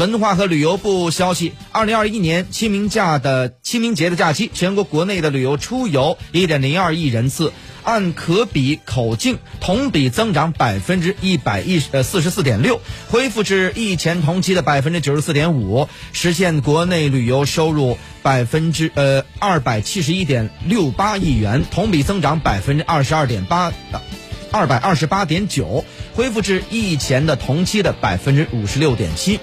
文化和旅游部消息二零二一年清明假的清明节的假期全国国内的旅游出游一点零二亿人次按可比口径同比增长百分之一百一呃四十四点六恢复至疫前同期的百分之九十四点五实现国内旅游收入百分之呃二百七十一点六八亿元同比增长百分之二十二点八的二百二十八点九恢复至疫前的同期的百分之五十六点七。